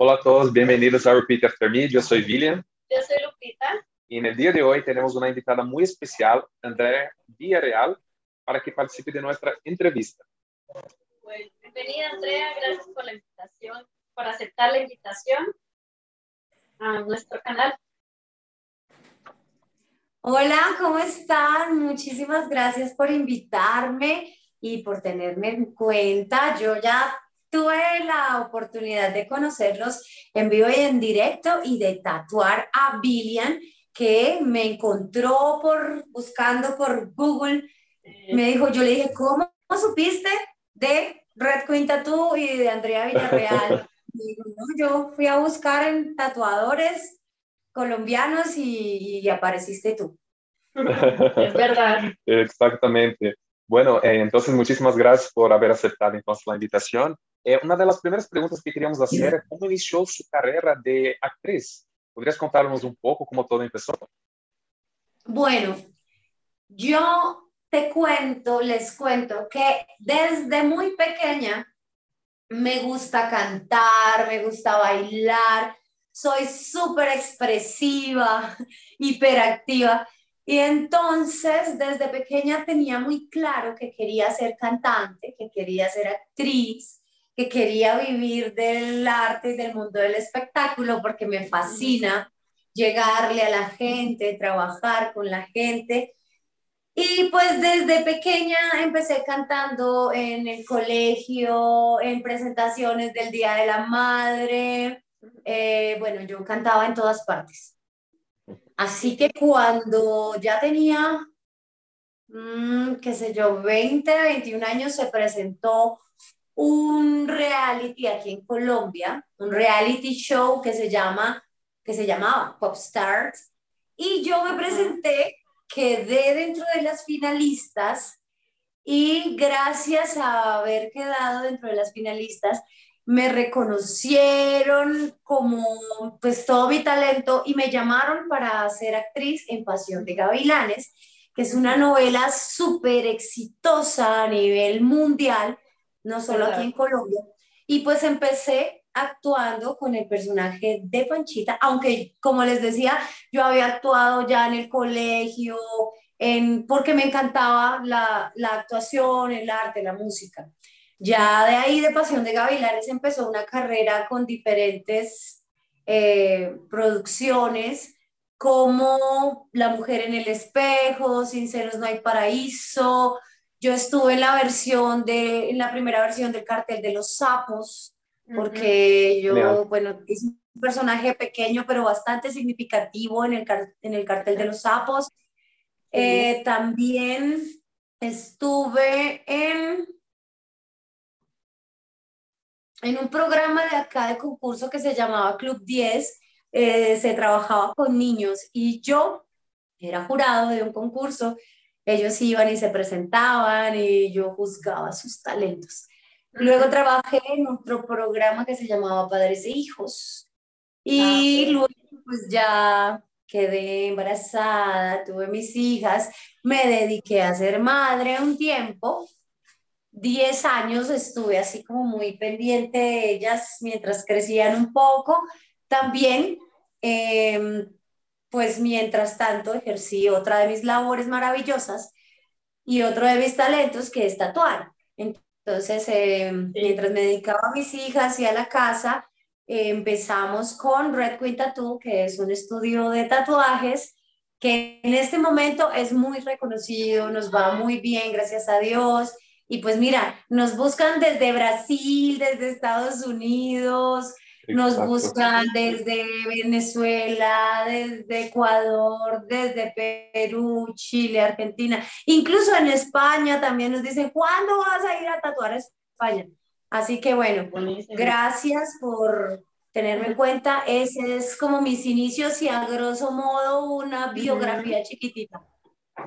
Hola a todos, bienvenidos a Repeat After Me. Yo soy William. Yo soy Lupita. Y en el día de hoy tenemos una invitada muy especial, Andrea Villarreal, para que participe de nuestra entrevista. Bueno, bienvenida Andrea, gracias por la invitación, por aceptar la invitación a nuestro canal. Hola, ¿cómo están? Muchísimas gracias por invitarme y por tenerme en cuenta. Yo ya tuve la oportunidad de conocerlos en vivo y en directo y de tatuar a Billian, que me encontró por buscando por Google. Me dijo, yo le dije, ¿cómo, supiste de Red Queen Tattoo y de Andrea Villarreal? yo fui a buscar en tatuadores colombianos y, y apareciste tú. es verdad. Exactamente. Bueno, eh, entonces muchísimas gracias por haber aceptado entonces la invitación. Eh, una de las primeras preguntas que queríamos hacer es cómo inició su carrera de actriz. ¿Podrías contarnos un poco cómo todo empezó? Bueno, yo te cuento, les cuento que desde muy pequeña me gusta cantar, me gusta bailar, soy súper expresiva, hiperactiva. Y entonces, desde pequeña tenía muy claro que quería ser cantante, que quería ser actriz, que quería vivir del arte y del mundo del espectáculo porque me fascina llegarle a la gente, trabajar con la gente. Y pues desde pequeña empecé cantando en el colegio, en presentaciones del Día de la Madre. Eh, bueno, yo cantaba en todas partes. Así que cuando ya tenía, mm, qué sé yo, 20, 21 años, se presentó un reality aquí en Colombia, un reality show que se llama, que se llamaba Pop Stars, y yo me presenté, quedé dentro de las finalistas, y gracias a haber quedado dentro de las finalistas, me reconocieron como pues todo mi talento y me llamaron para ser actriz en Pasión de Gavilanes, que es una novela súper exitosa a nivel mundial, no solo aquí en Colombia. Y pues empecé actuando con el personaje de Panchita, aunque como les decía, yo había actuado ya en el colegio, en, porque me encantaba la, la actuación, el arte, la música. Ya de ahí, de Pasión de Gavilanes, empezó una carrera con diferentes eh, producciones, como La mujer en el espejo, Sin no hay paraíso. Yo estuve en la versión de, en la primera versión del cartel de los sapos, porque yo, bueno, es un personaje pequeño, pero bastante significativo en el, en el cartel de los sapos. Eh, también estuve en en un programa de acá de concurso que se llamaba Club 10, eh, se trabajaba con niños y yo era jurado de un concurso, ellos iban y se presentaban y yo juzgaba sus talentos. Luego trabajé en otro programa que se llamaba Padres e Hijos y ah, luego pues ya quedé embarazada, tuve mis hijas, me dediqué a ser madre un tiempo 10 años estuve así como muy pendiente de ellas mientras crecían un poco. También, em, pues mientras tanto, ejercí otra de mis labores maravillosas y otro de mis talentos que es tatuar. Entonces, em, mientras me dedicaba a mis hijas y a la casa, empezamos con Red Queen Tattoo, que es un estudio de tatuajes que en este momento es muy reconocido, nos va muy bien, gracias a Dios. Y pues mira, nos buscan desde Brasil, desde Estados Unidos, nos buscan desde Venezuela, desde Ecuador, desde Perú, Chile, Argentina, incluso en España también nos dicen, ¿cuándo vas a ir a tatuar a España? Así que bueno, gracias por tenerme en cuenta. Ese es como mis inicios y a grosso modo una biografía chiquitita.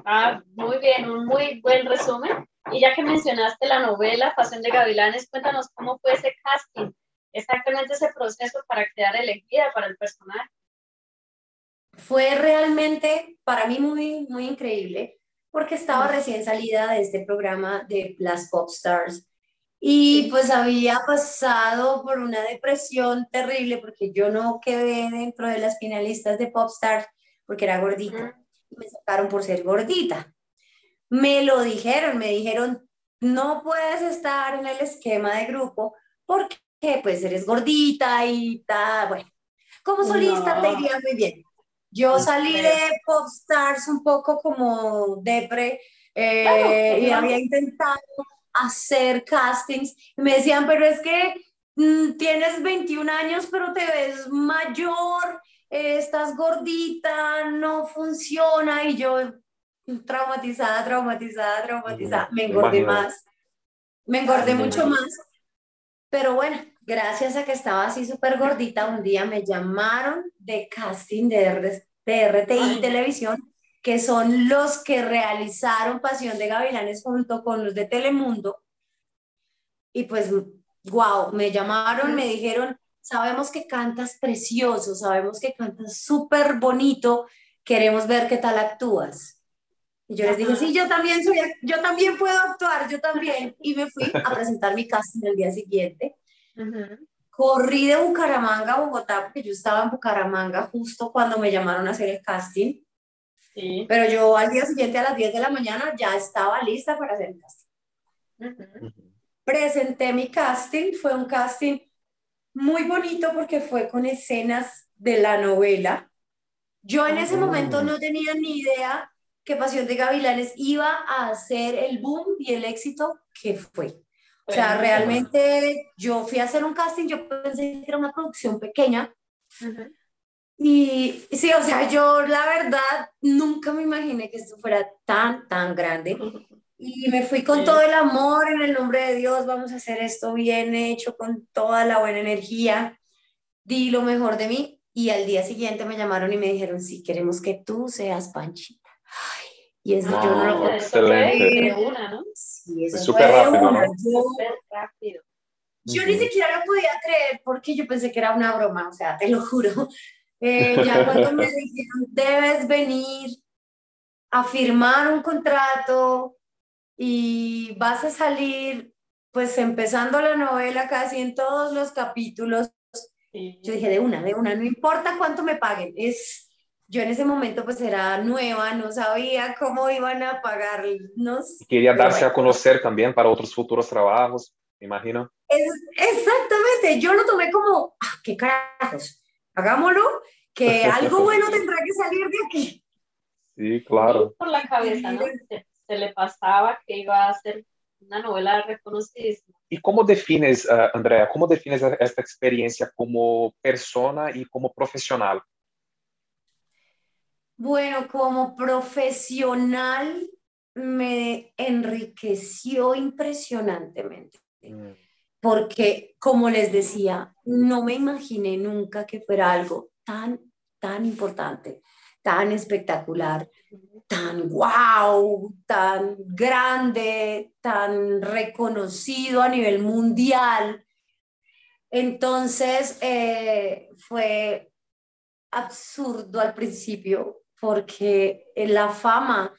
Ah, muy bien, un muy buen resumen. Y ya que mencionaste la novela Pasión de Gavilanes, cuéntanos cómo fue ese casting, exactamente ese proceso para quedar elegida para el personaje. Fue realmente para mí muy, muy increíble porque estaba recién salida de este programa de las Pop Stars Y pues había pasado por una depresión terrible porque yo no quedé dentro de las finalistas de Popstar porque era gordita. Me sacaron por ser gordita. Me lo dijeron, me dijeron, no puedes estar en el esquema de grupo porque pues eres gordita y tal. Bueno, como solista te iría muy bien. Yo salí de Popstars un poco como depre eh, y había intentado hacer castings y me decían, pero es que mm, tienes 21 años, pero te ves mayor, eh, estás gordita, no funciona y yo traumatizada, traumatizada, traumatizada, me engordé más, me engordé mucho más, pero bueno, gracias a que estaba así súper gordita, un día me llamaron de casting de, RTI Televisión que son los que realizaron Pasión de Gavilanes junto con los de Telemundo. Y pues, wow, me llamaron, me dijeron, sabemos que cantas precioso, sabemos que cantas súper bonito, queremos ver qué tal actúas. Y yo les dije, sí, yo también soy, yo también puedo actuar, yo también. Y me fui a presentar mi casting el día siguiente. Corrí de Bucaramanga a Bogotá, porque yo estaba en Bucaramanga justo cuando me llamaron a hacer el casting. Pero yo al día siguiente a las 10 de la mañana ya estaba lista para hacer el casting. Presenté mi casting, fue un casting muy bonito porque fue con escenas de la novela. Yo en ese momento no tenía ni idea que Pasión de Gavilanes iba a hacer el boom y el éxito que fue. O sea, realmente yo fui a hacer un casting, yo pensé que era una producción pequeña, y sí, o sea, yo la verdad nunca me imaginé que esto fuera tan, tan grande. Y me fui con todo el amor en el nombre de Dios, vamos a hacer esto bien hecho, con toda la buena energía. Di lo mejor de mí y al día siguiente me llamaron y me dijeron, sí, queremos que tú seas Panchita. y eso yo no lo excelente. Una, ¿no? Sí, eso súper rápido, ¿no? Yo, rápido. Yo ni siquiera lo podía creer porque yo pensé que era una broma, o sea, te lo juro. Eh, ya cuando me dijeron, debes venir a firmar un contrato y vas a salir, pues empezando la novela casi en todos los capítulos, yo dije, de una, de una, no importa cuánto me paguen, es... Yo en ese momento pues era nueva, no sabía cómo iban a pagarnos. Quería darse a conocer también para otros futuros trabajos, me imagino. exactamente, yo lo tomé como, ah, qué carajos, hagámoslo, que algo bueno tendrá que salir de aquí. Sí, claro. por la cabeza, ¿no? Se, le pasaba que iba a ser una novela reconocidísima. ¿Y cómo defines, uh, Andrea, cómo defines esta experiencia como persona y como profesional? Bueno, como profesional me enriqueció impresionantemente. Mm porque, como les decía, no me imaginé nunca que fuera algo tan, tan importante, tan espectacular, tan wow, tan grande, tan reconocido a nivel mundial. Entonces, eh, fue absurdo al principio porque la fama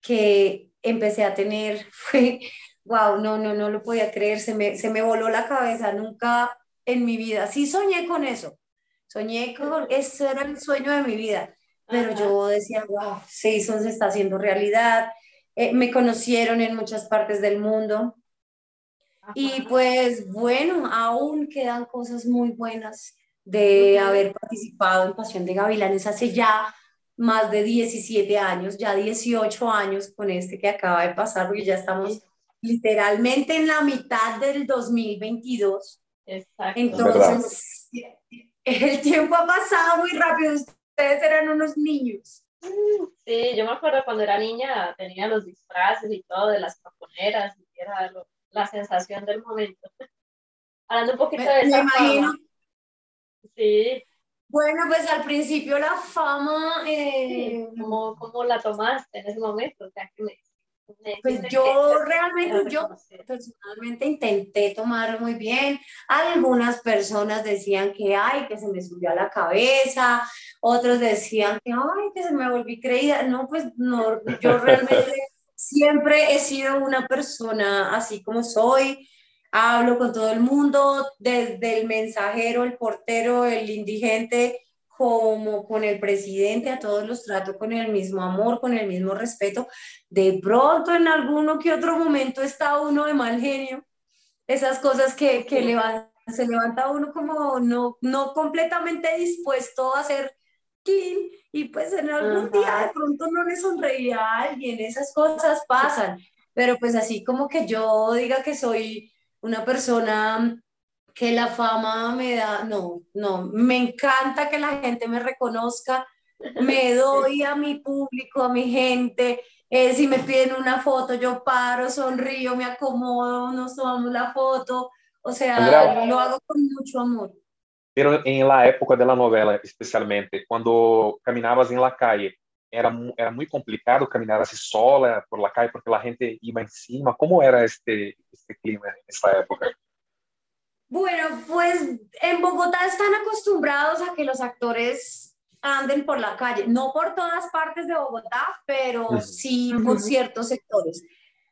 que empecé a tener fue wow, no, no, no lo podía creer, se me, se me voló la cabeza, nunca en mi vida, sí soñé con eso, soñé con, ese era el sueño de mi vida, pero yo decía, wow, se hizo, se está haciendo realidad, eh, me conocieron en muchas partes del mundo, y pues bueno, aún quedan cosas muy buenas de haber participado en Pasión de Gavilanes hace ya más de 17 años, ya 18 años con este que acaba de pasar, porque ya estamos literalmente en la mitad del 2022. Exacto. Entonces, el tiempo ha pasado muy rápido. Ustedes eran unos niños. Sí, yo me acuerdo cuando era niña, tenía los disfraces y todo de las caponeras, y era la sensación del momento. Hablando un poquito de esa fama. Sí. Bueno, pues al principio la fama... Eh... ¿Cómo, ¿Cómo, la tomaste en ese momento? O sea, que me, pues yo realmente, yo personalmente intenté tomarlo muy bien. Algunas personas decían que, ay, que se me subió a la cabeza. Otros decían que, ay, que se me volví creída. No, pues no, yo realmente siempre he sido una persona así como soy. Hablo con todo el mundo, desde el mensajero, el portero, el indigente, como con el presidente, a todos los trato con el mismo amor, con el mismo respeto. De pronto, en alguno que otro momento está uno de mal genio, esas cosas que, que se levanta uno como no, no completamente dispuesto a ser clean y pues en algún día de pronto no le sonreía a alguien, esas cosas pasan, pero pues así como que yo diga que soy una persona que la fama me da, no, no, me encanta que la gente me reconozca, me doy a mi público, a mi gente, eh, si me piden una foto, yo paro, sonrío, me acomodo, nos tomamos la foto, o sea, lo hago con mucho amor. Pero en la época de la novela, especialmente, cuando caminabas en la calle, era, era muy complicado caminar así sola por la calle porque la gente iba encima. ¿Cómo era este, este clima en esa época? Bueno, pues en Bogotá están acostumbrados a que los actores anden por la calle, no por todas partes de Bogotá, pero sí por ciertos sectores.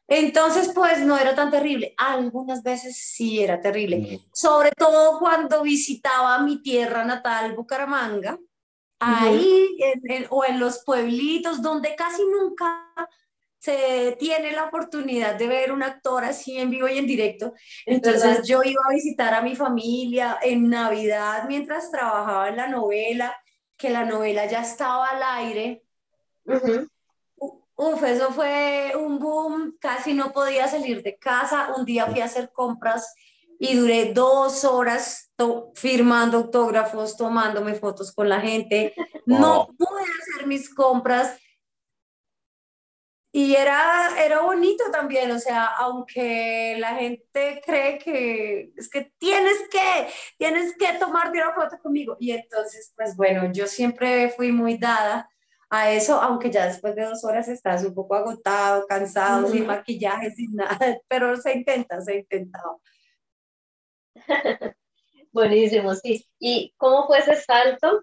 Entonces, pues no era tan terrible. Algunas veces sí era terrible, sobre todo cuando visitaba mi tierra natal, Bucaramanga, ahí o en los pueblitos donde casi nunca se tiene la oportunidad de ver un actor así en vivo y en directo. Entonces yo iba a visitar a mi familia en Navidad mientras trabajaba en la novela, que la novela ya estaba al aire. Uf, eso fue un boom, casi no podía salir de casa. Un día fui a hacer compras y duré dos horas firmando autógrafos, tomándome fotos con la gente. No pude hacer mis compras y era, era bonito también, o sea, aunque la gente cree que es que tienes que, tienes que tomarte una foto conmigo. Y entonces, pues bueno, yo siempre fui muy dada a eso, aunque ya después de dos horas estás un poco agotado, cansado, sin maquillaje, sin nada, pero se intenta, se intentado. Buenísimo, sí. ¿Y cómo fue ese salto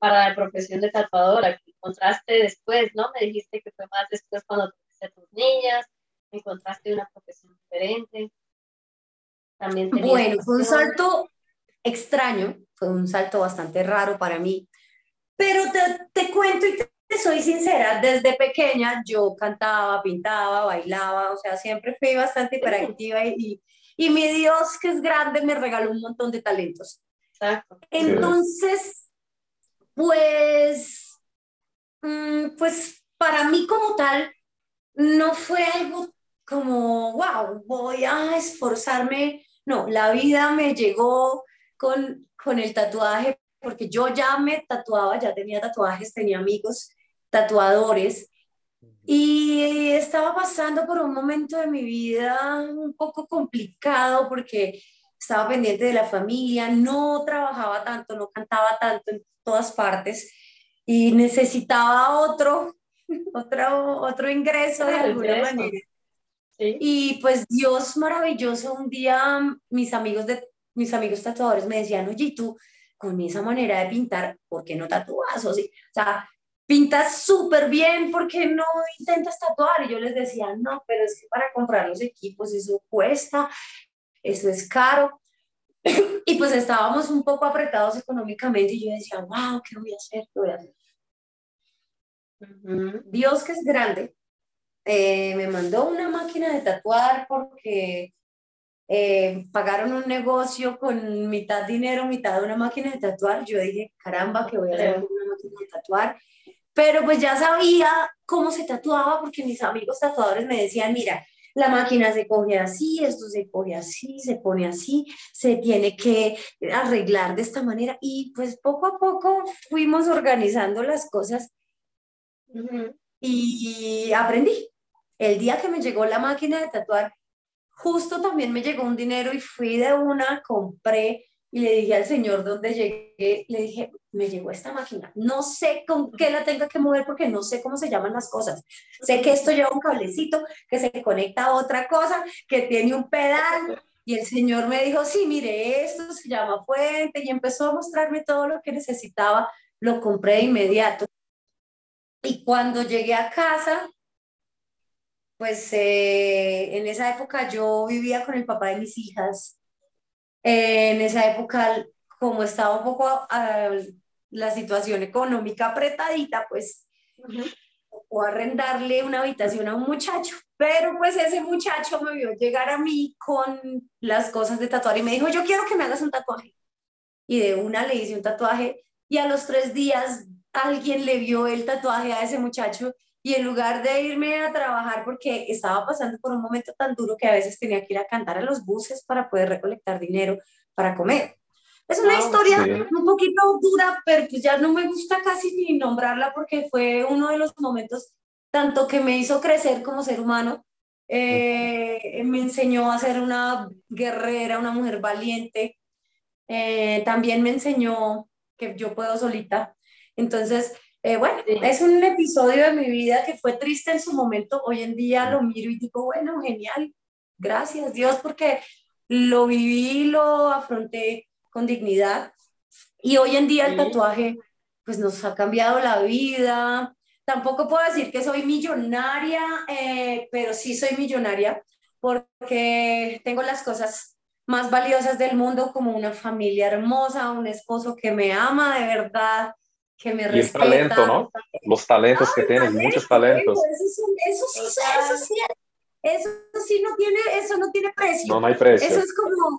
para la profesión de tatuadora? Encontraste después, ¿no? Me dijiste que fue más después cuando tuviste tus niñas, encontraste una profesión diferente. También bueno, fue un salto extraño, fue un salto bastante raro para mí, pero te, te cuento y te, soy sincera, desde pequeña yo cantaba, pintaba, bailaba, o sea, siempre fui bastante hiperactiva y, y mi Dios, que es grande, me regaló un montón de talentos. Exacto. Entonces, pues, pues para mí como tal, no fue algo como, wow, voy a esforzarme. No, la vida me llegó con, con el tatuaje, porque yo ya me tatuaba, ya tenía tatuajes, tenía amigos tatuadores, y estaba pasando por un momento de mi vida un poco complicado porque estaba pendiente de la familia, no trabajaba tanto, no cantaba tanto en todas partes y necesitaba otro, otro, otro ingreso de alguna manera. Y pues Dios maravilloso, un día mis amigos, de, mis amigos tatuadores me decían, oye, tú con esa manera de pintar, ¿por qué no tatuas? O, sea, pintas súper bien, ¿por qué no intentas tatuar? Y yo les decía, no, pero es que para comprar los equipos eso cuesta, eso es caro. y pues estábamos un poco apretados económicamente y yo decía, wow, ¿qué voy a hacer? ¿Qué voy a hacer? Dios que es grande, eh, me mandó una máquina de tatuar porque eh, pagaron un negocio con mitad dinero, mitad una máquina de tatuar. Yo dije, caramba, que voy a hacer una máquina de tatuar. Pero pues ya sabía cómo se tatuaba porque mis amigos tatuadores me decían, mira, la máquina se coge así, esto se coge así, se pone así, se tiene que arreglar de esta manera. Y pues poco a poco fuimos organizando las cosas y aprendí. El día que me llegó la máquina de tatuar, justo también me llegó un dinero y fui de una, compré y le dije al señor donde llegué, le dije, me llegó esta máquina, no sé con qué la tenga que mover porque no sé cómo se llaman las cosas. Sé que esto lleva un cablecito que se conecta a otra cosa, que tiene un pedal. Y el señor me dijo, sí, mire, esto se llama fuente y empezó a mostrarme todo lo que necesitaba. Lo compré de inmediato. Y cuando llegué a casa, pues eh, en esa época yo vivía con el papá de mis hijas. En esa época, como estaba un poco la situación económica apretadita, pues o arrendarle una habitación a un muchacho, pero pues ese muchacho me vio llegar a mí con las cosas de tatuar y me dijo, yo quiero que me hagas un tatuaje. Y de una le hice un tatuaje y a los tres días alguien le vio el tatuaje a ese muchacho y en lugar de irme a trabajar porque estaba pasando por un momento tan duro que a veces tenía que ir a cantar a los buses para poder recolectar dinero para comer. Es una historia un poquito dura, pero pues ya no me gusta casi ni nombrarla porque fue uno de los momentos tanto que me hizo crecer como ser humano, eh, me enseñó a ser una guerrera, una mujer valiente, eh, también me enseñó que yo puedo solita. Entonces, eh, bueno, es un episodio de mi vida que fue triste en su momento, hoy en día lo miro y digo, bueno, genial, gracias Dios porque lo viví, lo afronté con dignidad. Y hoy en día el tatuaje, pues nos ha cambiado la vida. Tampoco puedo decir que soy millonaria, eh, pero sí soy millonaria porque tengo las cosas más valiosas del mundo como una familia hermosa, un esposo que me ama de verdad, que me y respeta. el talento, ¿no? Los talentos que tienes, muchos talentos. Eso, eso, sí, eso, sí, eso sí no tiene, eso no tiene precio. No, no hay precio. Eso es como,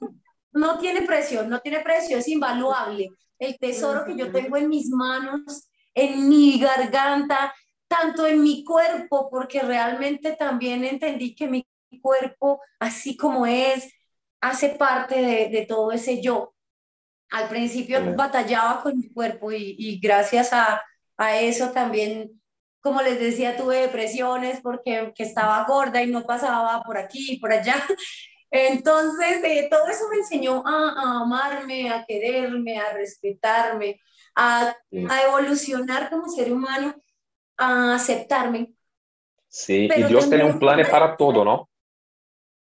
no tiene precio, no tiene precio, es invaluable. El tesoro que yo tengo en mis manos, en mi garganta, tanto en mi cuerpo, porque realmente también entendí que mi cuerpo, así como es, hace parte de, todo ese yo. Al principio batallaba con mi cuerpo y, gracias a, a, eso también, como les decía, tuve depresiones porque que estaba gorda y no pasaba por aquí y por allá. Entonces, eh, todo eso me enseñó a, amarme, a quererme, a respetarme, a, a, evolucionar como ser humano, a aceptarme. Sí, y Dios tiene un plan para todo, ¿no?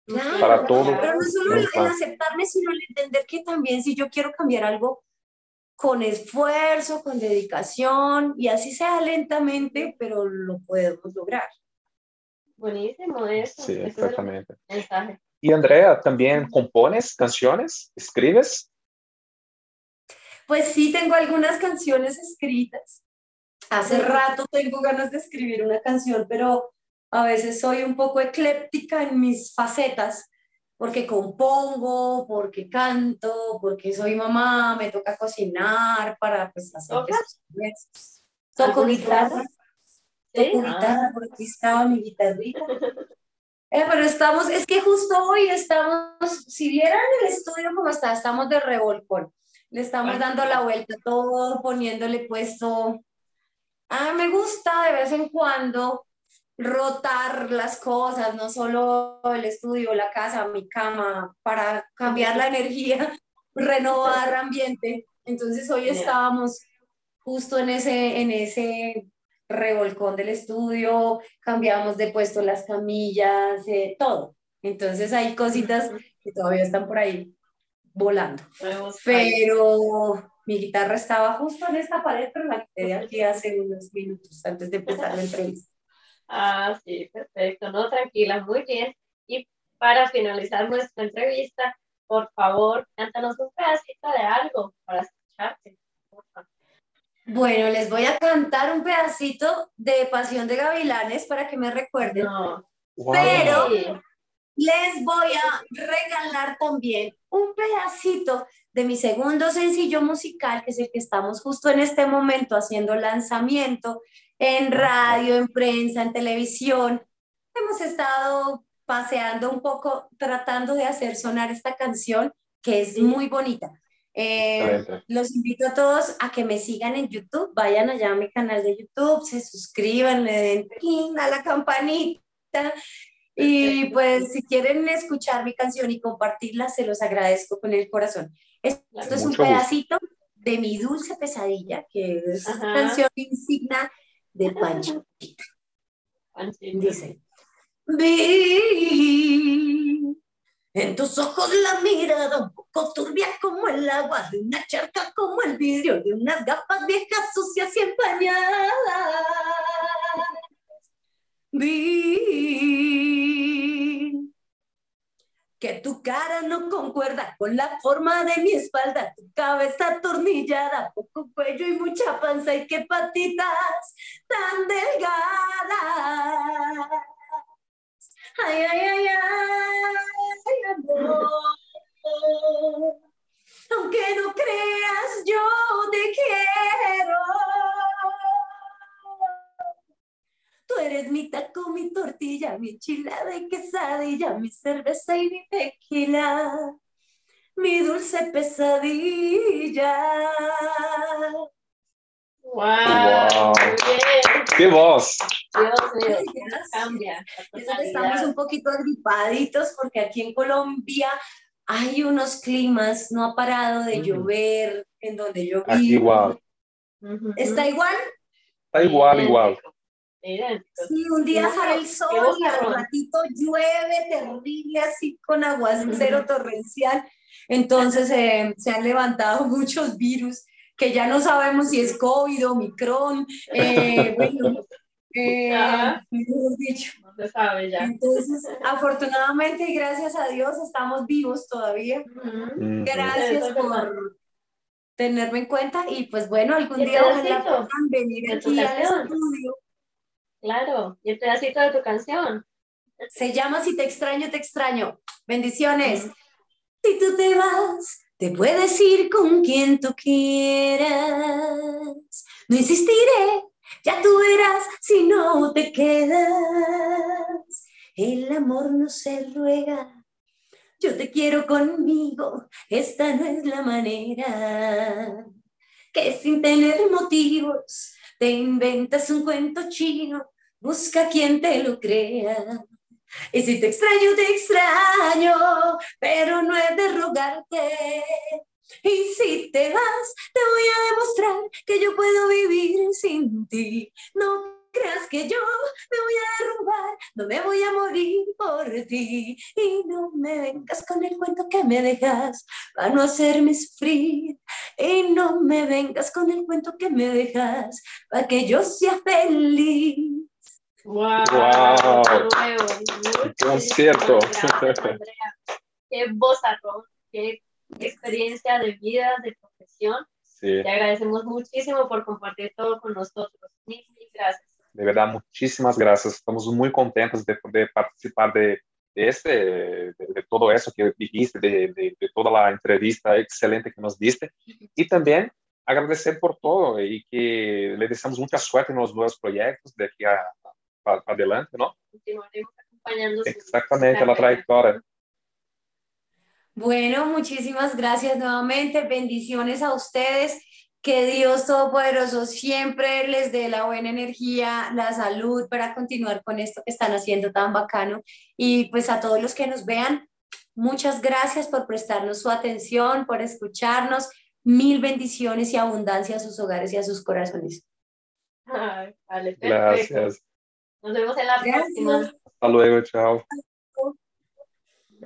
Claro, para todo. Pero no solo el, aceptarme, sino el entender que también si yo quiero cambiar algo con esfuerzo, con dedicación, y así sea lentamente, pero lo podemos lograr. Buenísimo eso. Sí, exactamente. mensaje. Y Andrea, ¿también compones canciones? ¿Escribes? Pues sí, tengo algunas canciones escritas. Hace rato tengo ganas de escribir una canción, pero a veces soy un poco ecléptica en mis facetas, porque compongo, porque canto, porque soy mamá, me toca cocinar para pues, hacer cosas. Toco guitarra. Toco guitarra, ah. porque aquí estaba mi guitarrita. Eh, pero estamos, es que justo hoy estamos, si vieran el estudio como está, estamos de revolcón. Le estamos dando la vuelta a todo, poniéndole puesto. Ah, me gusta de vez en cuando rotar las cosas, no solo el estudio, la casa, mi cama, para cambiar la energía, renovar ambiente. Entonces hoy estábamos justo en ese, en ese revolcón del estudio, cambiamos de puesto las camillas, eh, todo. Entonces hay cositas que todavía están por ahí volando. Pero mi guitarra estaba justo en esta pared, pero la quité aquí hace unos minutos antes de empezar la entrevista. Ah, sí, perfecto. No, tranquila, muy bien. Y para finalizar nuestra entrevista, por favor, cántanos un pedacito de algo para escucharte. Bueno, les voy a cantar un pedacito de Pasión de Gavilanes para que me recuerden. Pero les voy a regalar también un pedacito de mi segundo sencillo musical, que es el que estamos justo en este momento haciendo lanzamiento en radio, en prensa, en televisión. Hemos estado paseando un poco tratando de hacer sonar esta canción que es muy bonita. Eh, los invito a todos a que me sigan en YouTube, vayan allá a mi canal de YouTube, se suscriban, le den a la campanita y pues si quieren escuchar mi canción y compartirla, se los agradezco con el corazón. Esto es un pedacito de mi dulce pesadilla, que es una canción insignia de Panchita. Dice, vi en tus ojos la mirada un poco turbia como el agua de una charca, como el vidrio de unas gafas viejas, sucias y empañadas. Vi que tu cara no concuerda con la forma de mi espalda, tu cabeza atornillada, poco cuello y mucha panza y qué patitas tan delgadas. Ay, ay, ay, ay, amor. Aunque no creas, yo te quiero. Tú eres mi taco, mi tortilla, mi chilada y quesadilla, mi cerveza y mi tequila, mi dulce pesadilla. ¡Wow! ¡Qué voz! Dios mío, cambia. Estamos un poquito agripaditos porque aquí en Colombia hay unos climas, no ha parado de llover en donde yo vivo. igual. ¿Está igual? Está igual, igual. Sí, un día sale el sol y al ratito llueve terrible así con aguacero torrencial. Entonces eh, se han levantado muchos virus que ya no sabemos si es COVID, Omicron, eh, bueno, eh, dicho. No se sabe ya. Entonces, afortunadamente y gracias a Dios estamos vivos todavía. Gracias por tenerme en cuenta y pues bueno, algún día ojalá puedan venir aquí al estudio Claro, y el pedacito de tu canción. Se llama Si te extraño, te extraño. Bendiciones. Si tú te vas, te puedes ir con quien tú quieras. No insistiré, ya tú verás si no te quedas. El amor no se ruega. Yo te quiero conmigo, esta no es la manera. Que sin tener motivos te inventas un cuento chino, busca quien te lo crea. Y si te extraño, te extraño, pero no es de rogarte. Y si te vas, te voy a demostrar que yo puedo vivir sin ti. No creas que yo me voy a derrumbar, no me voy a morir por ti. Y no me vengas con el cuento que me dejas para no hacerme sufrir. Y no me vengas con el cuento que me dejas para que yo sea feliz. ¡Wow! wow. Qué cierto. Qué vozarrón, qué experiencia de vida, de profesión. Sí. Te agradecemos muchísimo por compartir todo con nosotros. Mil, mil gracias. De verdad, muchísimas gracias. Estamos muy contentos de poder participar de, de este, de, de, todo eso que dijiste, de, de, toda la entrevista excelente que nos diste. Y también agradecer por todo y que le deseamos mucha suerte en los nuevos proyectos de aquí a, a, adelante, ¿no? Continuaremos acompañando. Exactamente, la trayectoria. Bueno, muchísimas gracias nuevamente. Bendiciones a ustedes que Dios Todopoderoso siempre les dé la buena energía, la salud para continuar con esto que están haciendo tan bacano. Y pues a todos los que nos vean, muchas gracias por prestarnos su atención, por escucharnos. Mil bendiciones y abundancia a sus hogares y a sus corazones. Ay, vale, Gracias. Nos vemos en la próxima. Hasta luego, chao.